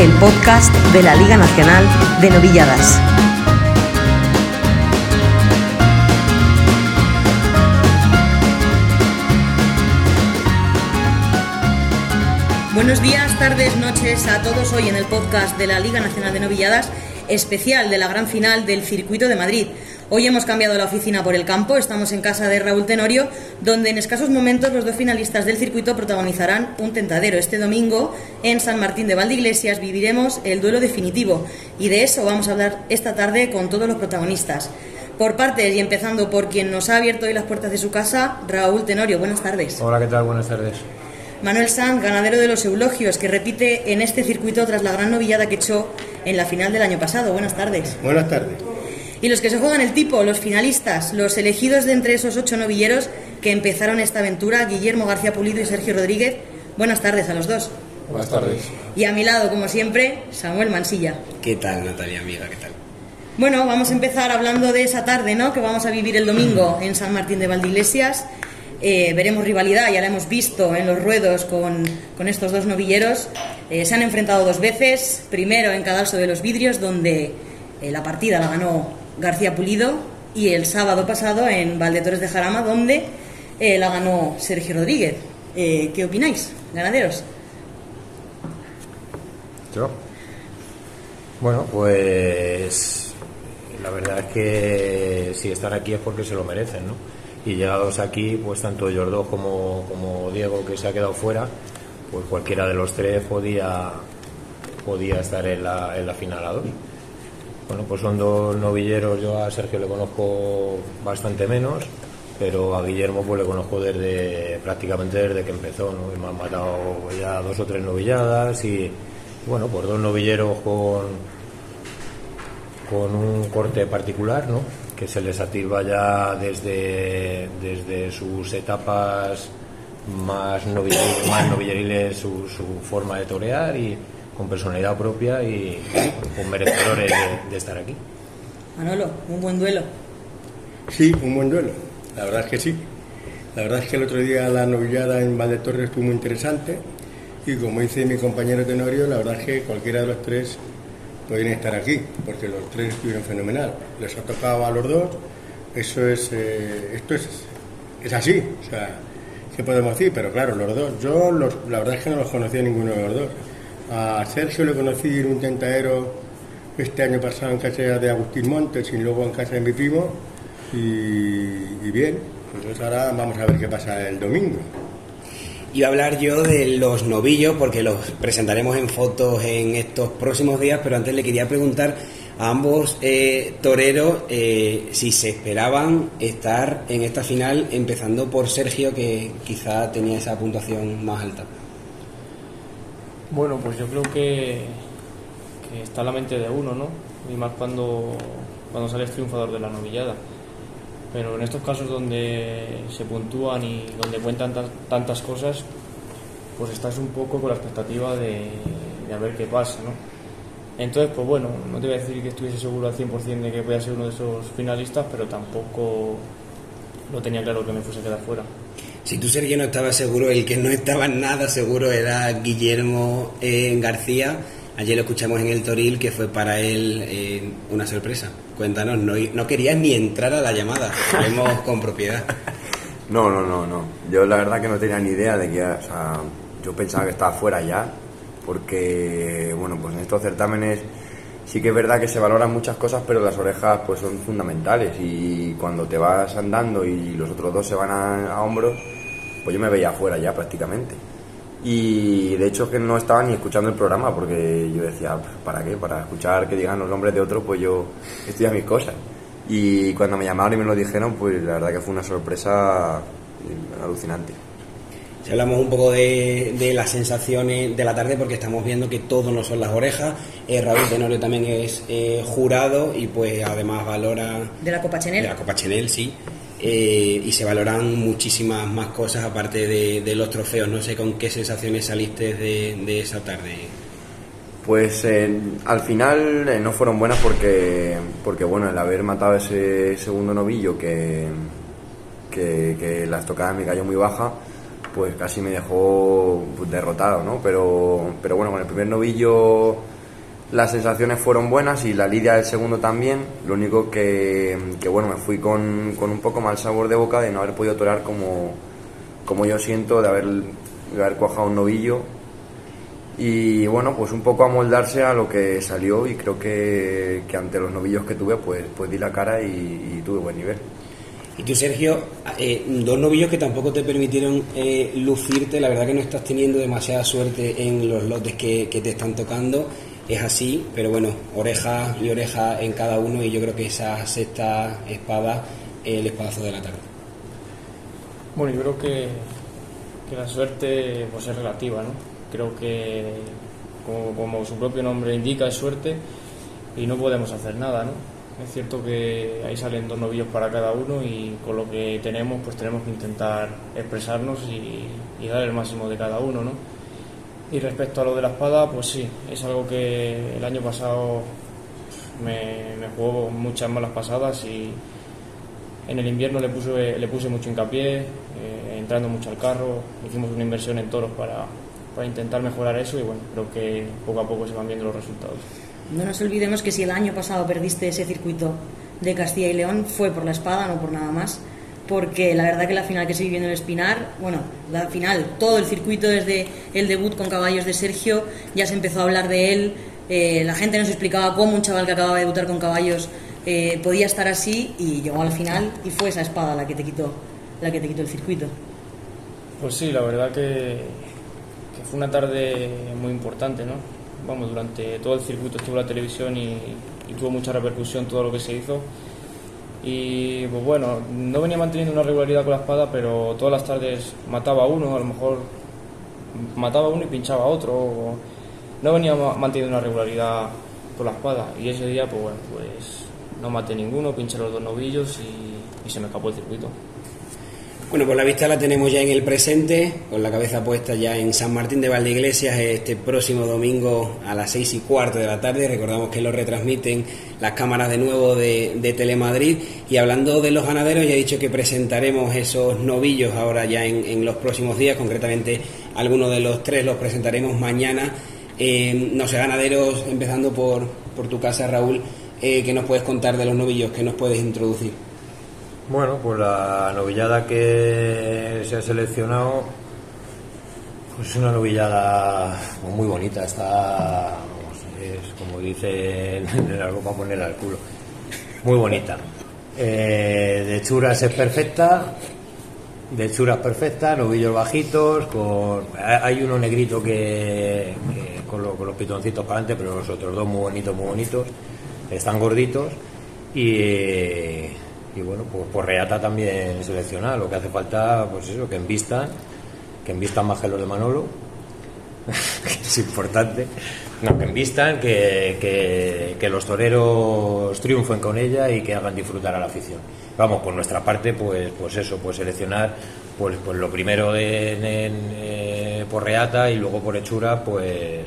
el podcast de la Liga Nacional de Novilladas. Buenos días, tardes, noches a todos hoy en el podcast de la Liga Nacional de Novilladas, especial de la gran final del Circuito de Madrid. Hoy hemos cambiado la oficina por el campo, estamos en casa de Raúl Tenorio, donde en escasos momentos los dos finalistas del circuito protagonizarán un tentadero. Este domingo, en San Martín de Valdeiglesias, viviremos el duelo definitivo y de eso vamos a hablar esta tarde con todos los protagonistas. Por partes y empezando por quien nos ha abierto hoy las puertas de su casa, Raúl Tenorio. Buenas tardes. Hola, ¿qué tal? Buenas tardes. Manuel Sanz, ganadero de los Eulogios, que repite en este circuito tras la gran novillada que echó en la final del año pasado. Buenas tardes. Buenas tardes. Y los que se juegan el tipo, los finalistas, los elegidos de entre esos ocho novilleros que empezaron esta aventura, Guillermo García Pulido y Sergio Rodríguez. Buenas tardes a los dos. Buenas tardes. Y a mi lado, como siempre, Samuel Mansilla. ¿Qué tal, Natalia, amiga? ¿Qué tal? Bueno, vamos a empezar hablando de esa tarde, ¿no? Que vamos a vivir el domingo en San Martín de Valdeiglesias. Eh, veremos rivalidad, ya la hemos visto en los ruedos con, con estos dos novilleros. Eh, se han enfrentado dos veces, primero en Cadalso de los Vidrios, donde eh, la partida la ganó García Pulido y el sábado pasado en Valdetores de Jarama, donde eh, la ganó Sergio Rodríguez. Eh, ¿Qué opináis, ganaderos? Yo. Bueno, pues la verdad es que si están aquí es porque se lo merecen, ¿no? Y llegados aquí, pues tanto como, como Diego, que se ha quedado fuera, pues cualquiera de los tres podía, podía estar en la, en la final a dos. Bueno, pues son dos novilleros, yo a Sergio le conozco bastante menos, pero a Guillermo pues le conozco desde prácticamente desde que empezó, ¿no? Y me han matado ya dos o tres novilladas y bueno, pues dos novilleros con, con un corte particular, ¿no? Que se les atilva ya desde, desde sus etapas más novilleriles, más novilleriles su, su forma de torear y con personalidad propia y con merecedores de, de, estar aquí. Manolo, un buen duelo. Sí, un buen duelo. La verdad es que sí. La verdad es que el otro día la novillada en Valdetorres estuvo muy interesante y como dice mi compañero Tenorio, la verdad es que cualquiera de los tres pueden estar aquí, porque los tres estuvieron fenomenal. Les ha tocado a los dos, eso es, eh, esto es, es así. O sea, ¿qué podemos decir? Pero claro, los dos, yo los, la verdad es que no los conocía ninguno de los dos. A Sergio le conocí en un tentadero este año pasado en casa de Agustín Montes y luego en casa de mi primo. Y, bien, pues ahora vamos a ver qué pasa el domingo. Iba a hablar yo de los novillos porque los presentaremos en fotos en estos próximos días, pero antes le quería preguntar a ambos eh, toreros eh, si se esperaban estar en esta final, empezando por Sergio, que quizá tenía esa puntuación más alta. Bueno, pues yo creo que, está en la mente de uno, ¿no? Y más cuando, cuando sales triunfador de la novillada. Pero en estos casos donde se puntúan y donde cuentan tantas cosas, pues estás un poco con la expectativa de, de a ver qué pasa, ¿no? Entonces, pues bueno, no te voy a decir que estuviese seguro al 100% de que voy a ser uno de esos finalistas, pero tampoco lo tenía claro que me fuese a quedar fuera. Si tú, Sergio, no estabas seguro, el que no estaba nada seguro era Guillermo eh, García. Ayer lo escuchamos en el Toril, que fue para él eh, una sorpresa. Cuéntanos, no, no querías ni entrar a la llamada, sabemos con propiedad. No, no, no, no. Yo la verdad que no tenía ni idea de que, o sea, yo pensaba que estaba fuera ya, porque, bueno, pues en estos certámenes sí que es verdad que se valoran muchas cosas, pero las orejas pues son fundamentales y cuando te vas andando y los otros dos se van a hombros, pues yo me veía afuera ya prácticamente. Y de hecho que no estaba ni escuchando el programa porque yo decía, ¿para qué? Para escuchar que digan los nombres de otros, pues yo estoy a mis cosas. Y cuando me llamaron y me lo dijeron, pues la verdad que fue una sorpresa alucinante. Si hablamos un poco de, de, las sensaciones de la tarde, porque estamos viendo que todo no son las orejas. Eh, Raúl Tenorio también es eh, jurado y pues además valora... De la Copa Chenel. De la Copa Chenel, sí. Eh, y se valoran muchísimas más cosas aparte de, los trofeos. No sé con qué sensaciones saliste de, esa tarde. Pues eh, al final eh, no fueron buenas porque, porque bueno, el haber matado ese segundo novillo que, que, que la estocada me cayó muy baja, pues casi me dejó pues, derrotado, ¿no? Pero, pero bueno, con el primer novillo las sensaciones fueron buenas y la lidia del segundo también. Lo único que, que bueno, me fui con, con, un poco mal sabor de boca de no haber podido torar como, como yo siento, de haber, de haber cuajado un novillo. Y bueno, pues un poco amoldarse a lo que salió y creo que, que ante los novillos que tuve, pues, pues di la cara y, tuve buen nivel. Y tú, Sergio, eh, dos novillos que tampoco te permitieron eh, lucirte, la verdad que no estás teniendo demasiada suerte en los lotes que te están tocando es así, pero bueno, oreja y oreja en cada uno y yo creo que esa sexta espada es el espadazo de la tarde. Bueno, yo creo que, la suerte pues es relativa, ¿no? Creo que como, su propio nombre indica es suerte y no podemos hacer nada, ¿no? Es cierto que ahí salen dos novillos para cada uno y con lo que tenemos pues tenemos que intentar expresarnos y dar el máximo de cada uno, ¿no? Y respecto a lo de la espada, pues sí, es algo que el año pasado me, me jugó muchas malas pasadas y en el invierno le puse, le puse mucho hincapié, eh, entrando mucho al carro, hicimos una inversión en toros para, para intentar mejorar eso y bueno, creo que poco a poco se van viendo los resultados. No nos olvidemos que si el año pasado perdiste ese circuito de Castilla y León fue por la espada, no por nada más porque la verdad que la final que se vivió en el Espinar, bueno, la final, todo el circuito desde el debut con caballos de Sergio, ya se empezó a hablar de él, eh, la gente nos explicaba cómo un chaval que acababa de debutar con caballos eh, podía estar así y llegó al final y fue esa espada la que te quitó, la que te quitó el circuito. Pues sí, la verdad que, que fue una tarde muy importante, ¿no? Vamos, durante todo el circuito estuvo la televisión y, y tuvo mucha repercusión todo lo que se hizo y pues bueno, no venía manteniendo una regularidad con la espada, pero todas las tardes mataba a uno, a lo mejor mataba a uno y pinchaba a otro. O no venía manteniendo una regularidad con la espada y ese día pues bueno, pues no maté ninguno, pinché los dos novillos y, y se me escapó el circuito. Bueno, pues la vista la tenemos ya en el presente, con la cabeza puesta ya en San Martín de Valdeiglesias este próximo domingo a las seis y cuarto de la tarde. Recordamos que lo retransmiten las cámaras de nuevo de, Telemadrid. Y hablando de los ganaderos, ya he dicho que presentaremos esos novillos ahora ya en, en los próximos días, concretamente algunos de los tres los presentaremos mañana. Eh, no sé, ganaderos, empezando por, por tu casa, Raúl, eh, ¿qué nos puedes contar de los novillos? ¿Qué nos puedes introducir? Bueno, pues la novillada que se ha seleccionado pues es una novillada muy bonita, está, es como dice en arco para ponerla al culo, muy bonita. Eh, de churas es perfecta, de churas perfecta, novillos bajitos, con, hay uno negrito que, con, los pitoncitos para adelante, pero los otros dos muy bonitos, muy bonitos, están gorditos y y bueno, pues por Reata también seleccionar. Lo que hace falta, pues eso, que envistan, que envistan más que los de Manolo, que es importante. No, que envistan, que, que, que, los toreros triunfen con ella y que hagan disfrutar a la afición. Vamos, por nuestra parte, pues, pues eso, pues seleccionar, pues, pues lo primero en, en, eh, por Reata y luego por Hechura, pues,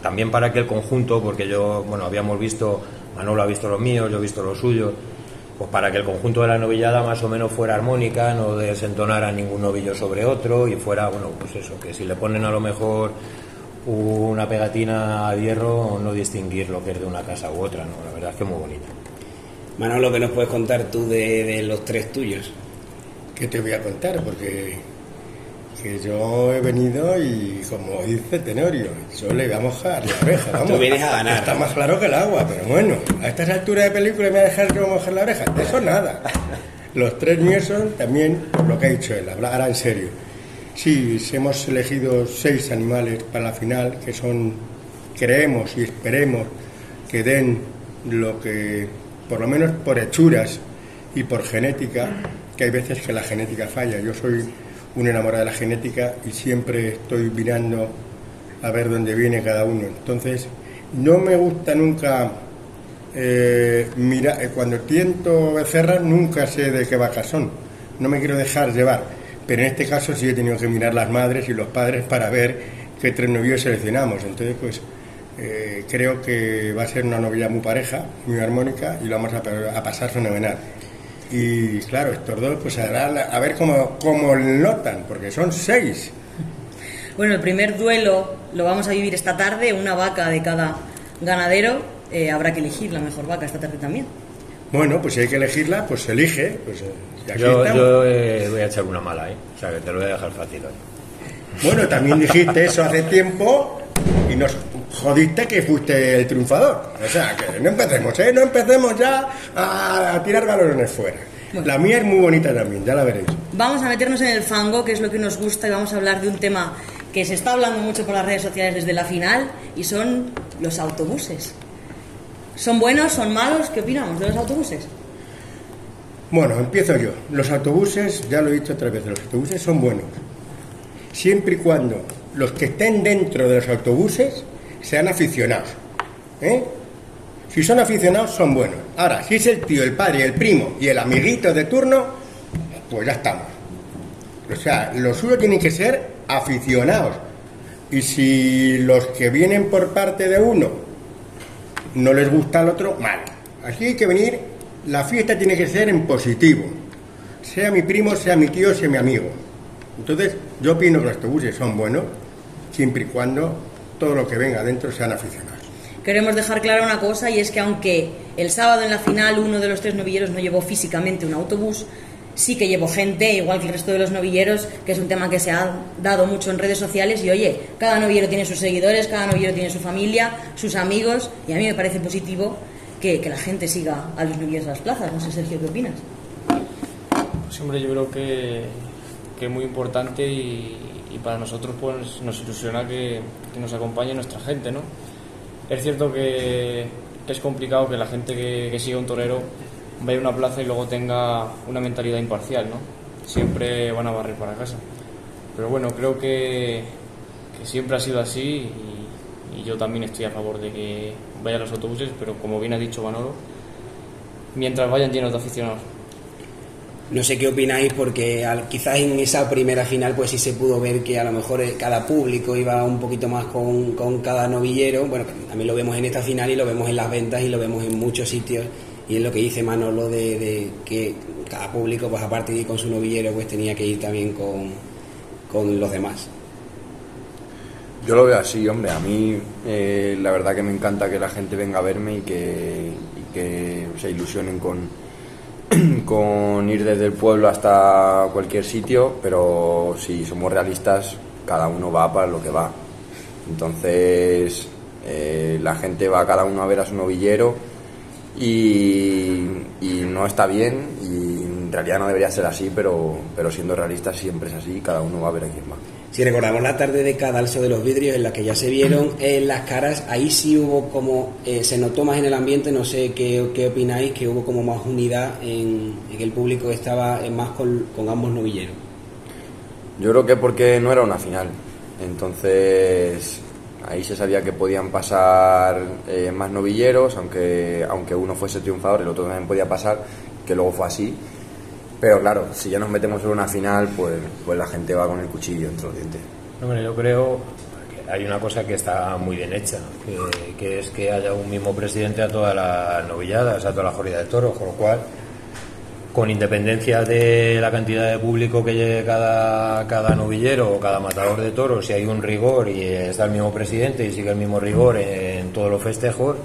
también para que el conjunto, porque yo, bueno, habíamos visto, Manolo ha visto los míos, yo he visto los suyos, pues para que el conjunto de la novillada más o menos fuera armónica, no desentonara ningún novillo sobre otro y fuera, bueno, pues eso, que si le ponen a lo mejor una pegatina a hierro, no distinguir lo que es de una casa u otra, ¿no? La verdad es que es muy bonita. Manolo, ¿qué nos puedes contar tú de, de los tres tuyos? ¿Qué te voy a contar? Porque que yo he venido y como dice Tenorio, yo le voy a mojar la oreja. Vamos, Tú vienes a ganar. Está más claro que el agua, pero bueno, a estas alturas de película me voy a dejar yo mojar la oreja. Eso nada. Los tres míos son también por lo que ha dicho él, hablará en serio. Sí, hemos elegido seis animales para la final que son, creemos y esperemos que den lo que, por lo menos por hechuras y por genética, que hay veces que la genética falla. Yo soy un enamorado de la genética y siempre estoy mirando a ver dónde viene cada uno. Entonces, no me gusta nunca eh, mira, eh, cuando tiento becerras nunca sé de qué vacas son. No me quiero dejar llevar. Pero en este caso sí he tenido que mirar las madres y los padres para ver qué tres novios seleccionamos. Entonces, pues eh, creo que va a ser una novia muy pareja, muy armónica y lo vamos a, a pasar fenomenal. Y claro, estos dos, pues a, a ver cómo, cómo notan, porque son seis. Bueno, el primer duelo lo vamos a vivir esta tarde, una vaca de cada ganadero. Eh, habrá que elegir la mejor vaca esta tarde también. Bueno, pues si hay que elegirla, pues se elige. Pues, eh, yo, yo eh, voy a echar una mala, ¿eh? O sea, que te lo voy a dejar fácil hoy. Bueno, también dijiste eso hace tiempo y nos jodiste que fuiste el triunfador. O sea, que no empecemos, ¿eh? No empecemos ya a, tirar galones fuera. La mía es muy bonita también, ya la veréis. Vamos a meternos en el fango, que es lo que nos gusta, y vamos a hablar de un tema que se está hablando mucho por las redes sociales desde la final, y son los autobuses. ¿Son buenos? ¿Son malos? ¿Qué opinamos de los autobuses? Bueno, empiezo yo. Los autobuses, ya lo he dicho otra vez, los autobuses son buenos. Siempre y cuando los que estén dentro de los autobuses sean aficionados. ¿eh? Si son aficionados, son buenos. Ahora, si es el tío, el padre, el primo y el amiguito de turno, pues ya estamos. O sea, lo suyo tienen que ser aficionados. Y si los que vienen por parte de uno no les gusta al otro, mal. Así hay que venir, la fiesta tiene que ser en positivo. Sea mi primo, sea mi tío, sea mi amigo. Entonces, yo opino que los autobuses son buenos, siempre y cuando todo lo que venga adentro sean aficionados. Queremos dejar clara una cosa y es que aunque el sábado en la final uno de los tres novilleros no llevó físicamente un autobús, sí que llevó gente, igual que el resto de los novilleros, que es un tema que se ha dado mucho en redes sociales. Y oye, cada novillero tiene sus seguidores, cada novillero tiene su familia, sus amigos, y a mí me parece positivo que, la gente siga a los novilleros a las plazas. No sé, Sergio, ¿qué opinas? Pues hombre, yo creo que, que es muy importante y, para nosotros pues nos ilusiona que, nos acompañe nuestra gente, ¿no? Es cierto que, es complicado que la gente que, que siga un torero vaya a una plaza y luego tenga una mentalidad imparcial, ¿no? Siempre van a barrer para casa. Pero bueno, creo que, siempre ha sido así y, y, yo también estoy a favor de que vayan los autobuses, pero como bien ha dicho Manolo, mientras vayan llenos de aficionados. No sé qué opináis porque quizás en esa primera final pues sí se pudo ver que a lo mejor eh, cada público iba un poquito más con, con cada novillero. Bueno, también lo vemos en esta final y lo vemos en las ventas y lo vemos en muchos sitios. Y es lo que dice Manolo de, de que cada público pues aparte de ir con su novillero pues tenía que ir también con, con los demás. Yo lo veo así, hombre. A mí eh, la verdad que me encanta que la gente venga a verme y que, y que se ilusionen con con ir desde el pueblo hasta cualquier sitio, pero si somos realistas, cada uno va para lo que va. Entonces, eh, la gente va cada uno a ver a su novillero y, no está bien y en realidad no debería ser así, pero, pero siendo realistas siempre es así, cada uno va a ver a quién va. Si recordamos la tarde de Cadalso de los Vidrios, en la que ya se vieron en las caras, ahí sí hubo como, eh, se notó más en el ambiente, no sé qué, qué opináis, que hubo como más unidad en, que el público estaba más con, ambos novilleros. Yo creo que porque no era una final, entonces ahí se sabía que podían pasar eh, más novilleros, aunque, aunque uno fuese triunfador, el otro también podía pasar, que luego fue así pero claro, si ya nos metemos en una final, pues, pues la gente va con el cuchillo entre los dientes. Bueno, yo creo que hay una cosa que está muy bien hecha, que, es que haya un mismo presidente a todas las novilladas, a toda la jornada de toros, con lo cual, con independencia de la cantidad de público que llegue cada, cada novillero o cada matador de toros, si hay un rigor y está el mismo presidente y sigue el mismo rigor en todos los festejos,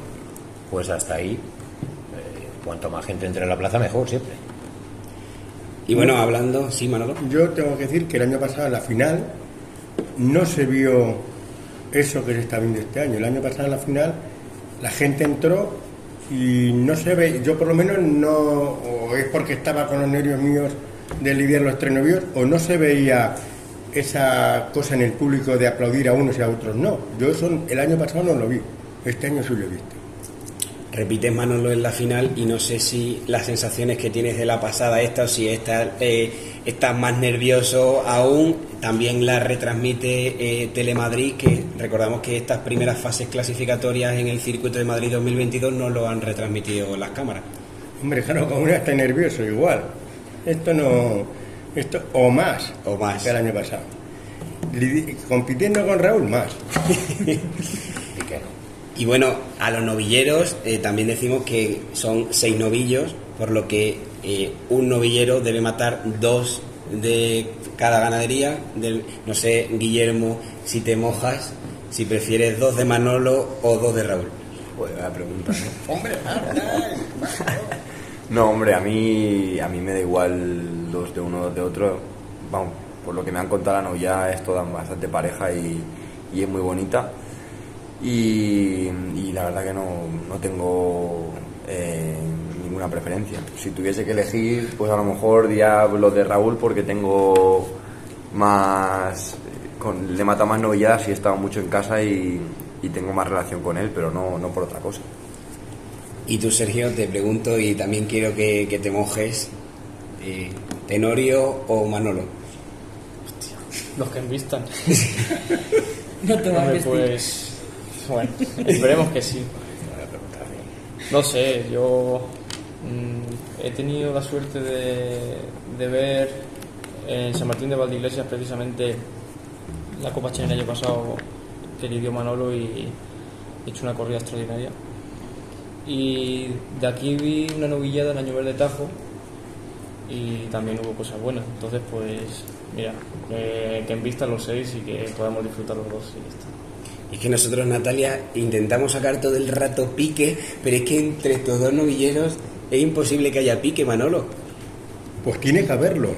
pues hasta ahí, eh, cuanto más gente entre en la plaza, mejor siempre. Y bueno, hablando, sí, Manolo. Yo tengo que decir que el año pasado la final no se vio eso que se está viendo este año. El año pasado en la final la gente entró y no se ve, yo por lo menos no, o es porque estaba con los nervios míos de lidiar los tres novios, o no se veía esa cosa en el público de aplaudir a unos y a otros no. Yo eso el año pasado no lo vi, este año sí lo he repites Manolo en la final y no sé si las sensaciones que tienes de la pasada esta o si estás, eh, estás más nervioso aún, también la retransmite eh, Telemadrid, que recordamos que estas primeras fases clasificatorias en el circuito de Madrid 2022 no lo han retransmitido las cámaras. Hombre, claro, como uno está nervioso igual. Esto no, esto o más, o más que el año pasado. Compitiendo con Raúl más. Y bueno, a los novilleros eh, también decimos que son seis novillos, por lo que eh, un novillero debe matar dos de cada ganadería. Del, no sé, Guillermo, si te mojas, si prefieres dos de Manolo o dos de Raúl. La pregunta, ¿no? Hombre, No, hombre, a mí, a mí me da igual dos de uno, dos de otro. Vamos, por lo que me han contado la novia es toda bastante pareja y, y es muy bonita. Y, y la verdad que no, no tengo eh, ninguna preferencia. Si tuviese que elegir, pues a lo mejor diría los de Raúl porque tengo más... Con, le mata más novilladas y he estado mucho en casa y, y tengo más relación con él, pero no, no por otra cosa. Y tú, Sergio, te pregunto y también quiero que, que te mojes. eh, ¿Tenorio o Manolo? Los que envistan. No te va a vestir. pues. Bueno, esperemos que sí. No sé, yo mm, he tenido la suerte de, de ver en San Martín de Valdeiglesias precisamente la Copa China el año pasado que lidió Manolo y he hecho una corrida extraordinaria. Y de aquí vi una novillada en Año Verde Tajo y también hubo cosas buenas. Entonces, pues, mira, eh, que en vista los seis y que podamos disfrutar los dos y ya está. Es que nosotros, Natalia, intentamos sacar todo el rato pique, pero es que entre estos dos novilleros es imposible que haya pique, Manolo. Pues tiene que haberlo.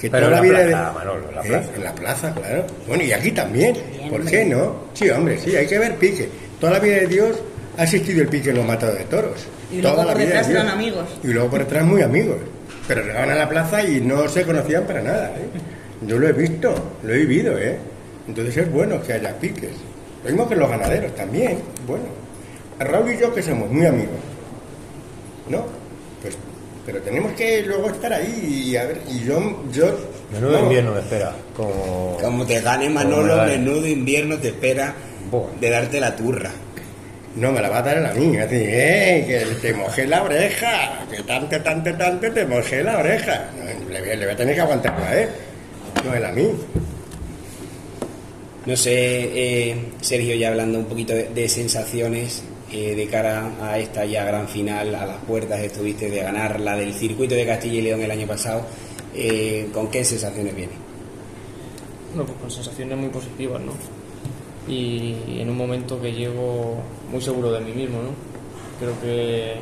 Que Pero toda en la vida plaza, de- Manolo, en la ¿Eh? plaza. En la plaza, claro. Bueno, y aquí también. ¿Por qué no? Sí, hombre, sí, hay que ver pique. Toda la vida de Dios ha existido el pique en los matados de toros. Y Toda luego la por detrás eran amigos. Y luego por detrás muy amigos. Pero llegaban a la plaza y no se conocían para nada. ¿eh? Yo lo he visto, lo he vivido, ¿eh? Entonces es bueno que haya piques. Lo mismo que los ganaderos también. Bueno, Raúl y yo que somos muy amigos. ¿No? Pues, pero tenemos que luego estar ahí y a ver, y yo, yo Menudo no, invierno me espera. Como... Como te gane Manolo, me gane. menudo invierno te espera de darte la turra. No, me la va a dar a la niña, así, ¡eh! Que te mojé la oreja, que tanto, tanto, tanto te mojé la oreja. No, le, voy a- le voy a tener que aguantarla, ¿eh? No es a mí. No sé, eh, Sergio, ya hablando un poquito de, sensaciones eh, de cara a esta ya gran final, a las puertas estuviste de ganar la del circuito de Castilla y León el año pasado, eh, ¿con qué sensaciones viene? Bueno, pues con sensaciones muy positivas, ¿no? Y en un momento que llego muy seguro de mí mismo, ¿no? Creo que,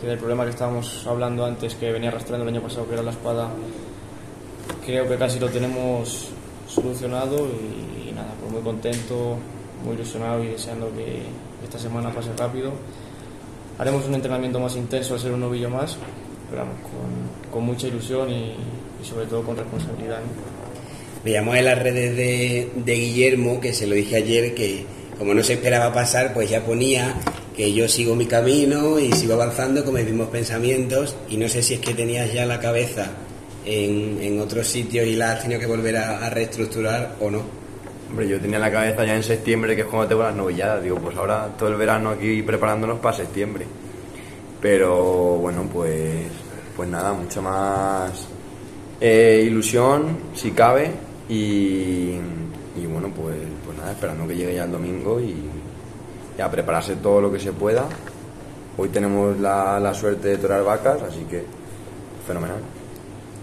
que del problema que estábamos hablando antes, que venía arrastrando el año pasado, que era la espada, creo que casi lo tenemos solucionado y, nada, pues muy contento, muy ilusionado y deseando que esta semana pase rápido. Haremos un entrenamiento más intenso al ser un novillo más, pero vamos, con, con mucha ilusión y, y sobre todo con responsabilidad. ¿no? Veíamos en las redes de, de Guillermo, que se lo dije ayer, que como no se esperaba pasar, pues ya ponía que yo sigo mi camino y sigo avanzando con mis mismos pensamientos y no sé si es que tenías ya la cabeza en, en otros sitios y la has tenido que volver a, a reestructurar o no. Hombre, yo tenía la cabeza ya en septiembre, que es cuando tengo las novilladas. Digo, pues ahora todo el verano aquí preparándonos para septiembre. Pero bueno, pues, pues nada, mucha más eh, ilusión, si cabe. Y, y bueno, pues, pues nada, esperando que llegue ya el domingo y, y a prepararse todo lo que se pueda. Hoy tenemos la, la suerte de torar vacas, así que fenomenal.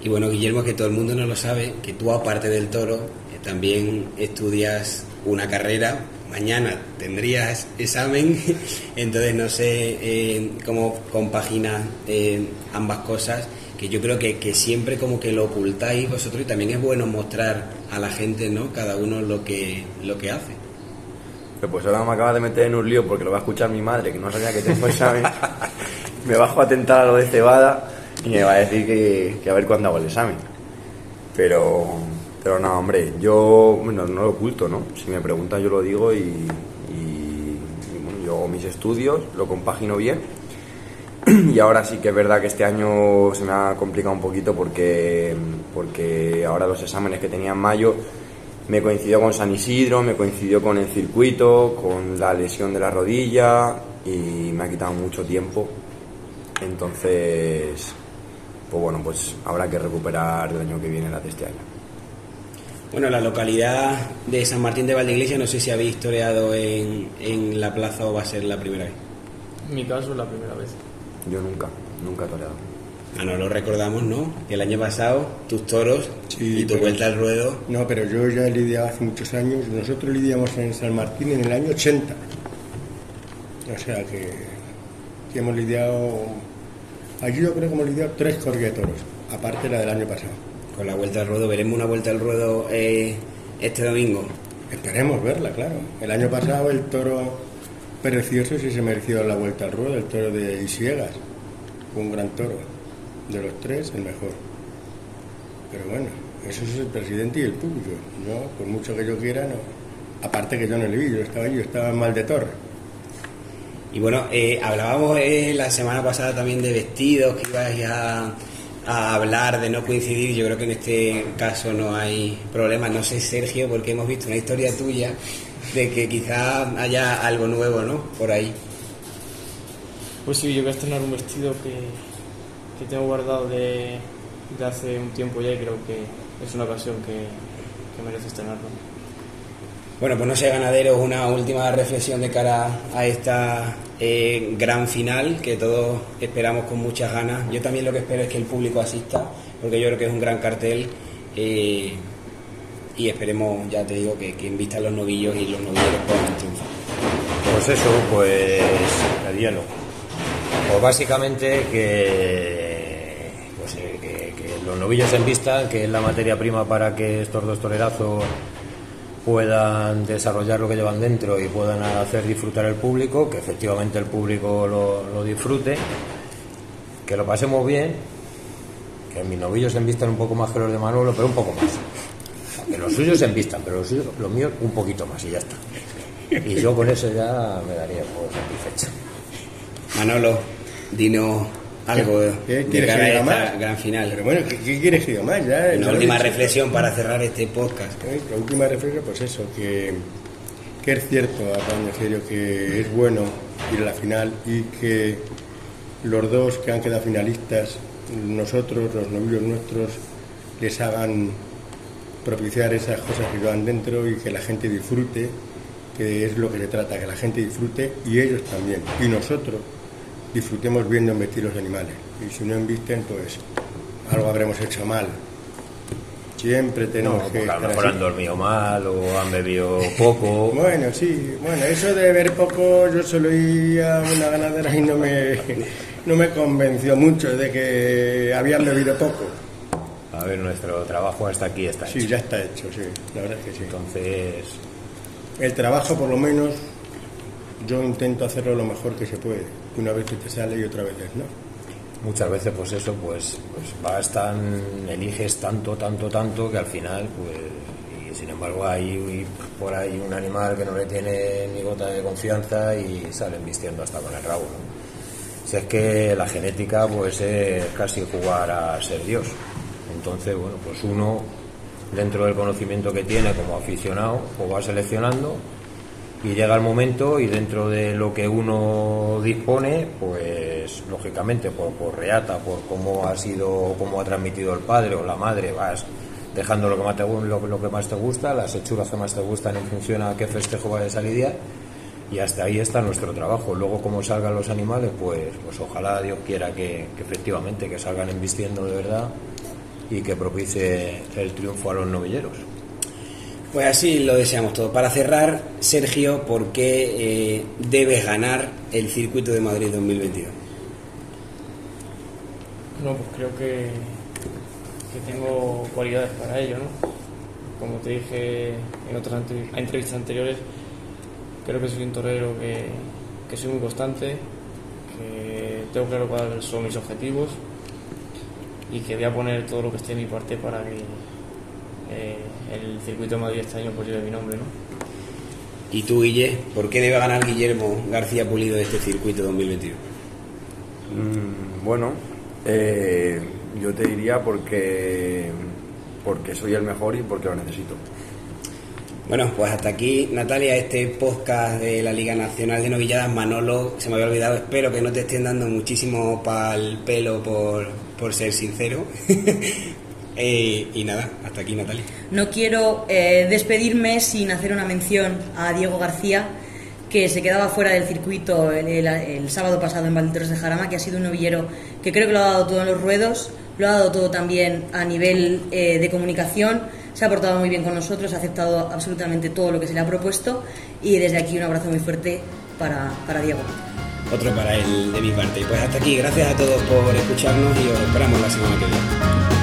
Y bueno, Guillermo, que todo el mundo no lo sabe, que tú aparte del toro, eh, también estudias una carrera, mañana tendrías examen, entonces no sé eh, cómo compaginas eh, ambas cosas, que yo creo que, que siempre como que lo ocultáis vosotros y también es bueno mostrar a la gente, ¿no? Cada uno lo que, lo que hace. Pero pues ahora me acabas de meter en un lío porque lo va a escuchar mi madre, que no sabía que tengo examen. me bajo a tentar a lo de cebada y me va a decir que, a ver cuándo hago el examen. Pero, pero no, hombre, yo no lo oculto, ¿no? Si me preguntan yo lo digo y, y- y, bueno, yo hago mis estudios, lo compagino bien. Y ahora sí que es verdad que este año se me ha complicado un poquito porque, porque ahora los exámenes que tenía en mayo me coincidió con San Isidro, me coincidió con el circuito, con la lesión de la rodilla y me ha quitado mucho tiempo. Entonces, pues bueno, pues habrá que recuperar el año que viene la de este año. Bueno, la localidad de San Martín de Valdeiglesia, no sé si habéis toreado en, en la plaza o va a ser la primera vez. En mi caso es la primera vez. Yo nunca, nunca he toreado. Ah, no lo recordamos, ¿no? Que el año pasado tus toros Sí, y tu pero- vuelta al ruedo. No, pero yo ya he lidiado hace muchos años. Nosotros lidiamos en San Martín en el año 80. O sea que, que hemos lidiado. Allí yo creo que hemos lidiado tres corridas de toros, aparte de la del año pasado. Con la vuelta al ruedo, veremos una vuelta al ruedo eh, este domingo. Esperemos verla, claro. El año pasado el toro precioso sí se mereció la vuelta al ruedo, el toro de Isiegas. Fue un gran toro. De los tres, el mejor. Pero bueno, eso es el presidente y el público. Yo, por mucho que yo quiera, no. Aparte que yo no le vi, yo estaba allí, yo estaba mal de torre. Y bueno, eh, hablábamos eh, la semana pasada también de vestidos, que ibais a, a hablar, de no coincidir. Yo creo que en este caso no hay problema. No sé, Sergio, porque hemos visto una historia tuya de que quizá haya algo nuevo, ¿no? Por ahí. Pues sí, yo voy a estrenar un vestido que, que tengo guardado de, de hace un tiempo ya y creo que es una ocasión que, que merece estrenarlo. Bueno, pues no sé, ganaderos, una última reflexión de cara a esta eh, gran final que todos esperamos con muchas ganas. Yo también lo que espero es que el público asista, porque yo creo que es un gran cartel eh, y esperemos, ya te digo, que quien vista los novillos y los novilleros puedan triunfar. Pues eso, pues hielo. Pues básicamente que, pues, eh, que, que los novillos en vista, que es la materia prima para que estos dos torerazos puedan desarrollar lo que llevan dentro y puedan hacer disfrutar el público, que efectivamente el público lo, lo disfrute, que lo pasemos bien, que mis novillos se envistan un poco más que los de Manolo, pero un poco más. Que los suyos se envistan, pero los, suyos, los míos un poquito más y ya está. Y yo con eso ya me daría por satisfecho. Manolo, dinos algo de, ¿Qué de quieres cara que a diga esta más? gran final. Pero bueno, ¿qué, qué quieres que diga más? Ya, Una última reflexión para cerrar este podcast. ¿Eh? La última reflexión, pues eso, que, que es cierto, hablando en serio, que es bueno ir a la final y que los dos que han quedado finalistas, nosotros, los novillos nuestros, les hagan propiciar esas cosas que llevan dentro y que la gente disfrute, que es lo que se trata, que la gente disfrute y ellos también. Y nosotros disfrutemos viendo embestir los animales. Y si no embisten, pues algo habremos hecho mal. Siempre No, tenemos que... porque a lo mejor han dormido mal o han bebido poco. Bueno, sí, bueno, eso de ver poco, yo solo iba a una ganadera y no me, no me convenció mucho de que habían bebido poco. A ver, nuestro trabajo hasta aquí está Sí, hecho. ya está hecho, sí, la verdad es que sí. Entonces, El trabajo, por lo menos, yo intento hacerlo lo mejor que se puede. Una vez que te sale y otra vez no. muchas veces pues eso, pues, pues vas tan, eliges tanto, tanto, tanto que al final, pues, y sin embargo hay por ahí un animal que no le tiene ni gota de confianza y salen vistiendo hasta con el rabo, ¿no? Si es que la genética pues es casi jugar a ser Dios. Entonces, bueno, pues uno dentro del conocimiento que tiene como aficionado, pues va seleccionando y llega el momento y dentro de lo que uno dispone, pues lógicamente por, reata, por cómo ha sido, cómo ha transmitido el padre o la madre, vas dejando lo que más te, lo, que más te gusta, las hechuras que más te gustan en función a qué festejo vaya a día y hasta ahí está nuestro trabajo. Luego cómo salgan los animales, pues, pues ojalá Dios quiera que, que efectivamente que salgan embistiendo de verdad y que propicie el triunfo a los novilleros. Pues así lo deseamos todo. Para cerrar, Sergio, ¿por qué eh, debes ganar el circuito de Madrid 2022? No, pues creo que, que tengo cualidades para ello, ¿no? Como te dije en otras entrevistas anteriores, creo que soy un torero que, que soy muy constante, que tengo claro cuáles son mis objetivos y que voy a poner todo lo que esté en mi parte para que eh, el circuito de Madrid este año pues lleve mi nombre, ¿no? Y tú, Guille, ¿por qué debe ganar Guillermo García Pulido este circuito 2022? Mm, bueno, eh, yo te diría porque, porque soy el mejor y porque lo necesito. Bueno, pues hasta aquí, Natalia, este podcast de la Liga Nacional de Novilladas. Manolo, se me había olvidado, espero que no te estén dando muchísimo pal pelo por, por ser sincero. Eh, y nada, hasta aquí, Natalia. No quiero eh, despedirme sin hacer una mención a Diego García, que se quedaba fuera del circuito el, sábado pasado en Valdetores de Jarama, que ha sido un novillero que creo que lo ha dado todo en los ruedos, lo ha dado todo también a nivel eh, de comunicación, se ha portado muy bien con nosotros, ha aceptado absolutamente todo lo que se le ha propuesto y desde aquí un abrazo muy fuerte para, para Diego. Otro para él de mi parte. Y pues hasta aquí, gracias a todos por escucharnos y os esperamos la semana que viene.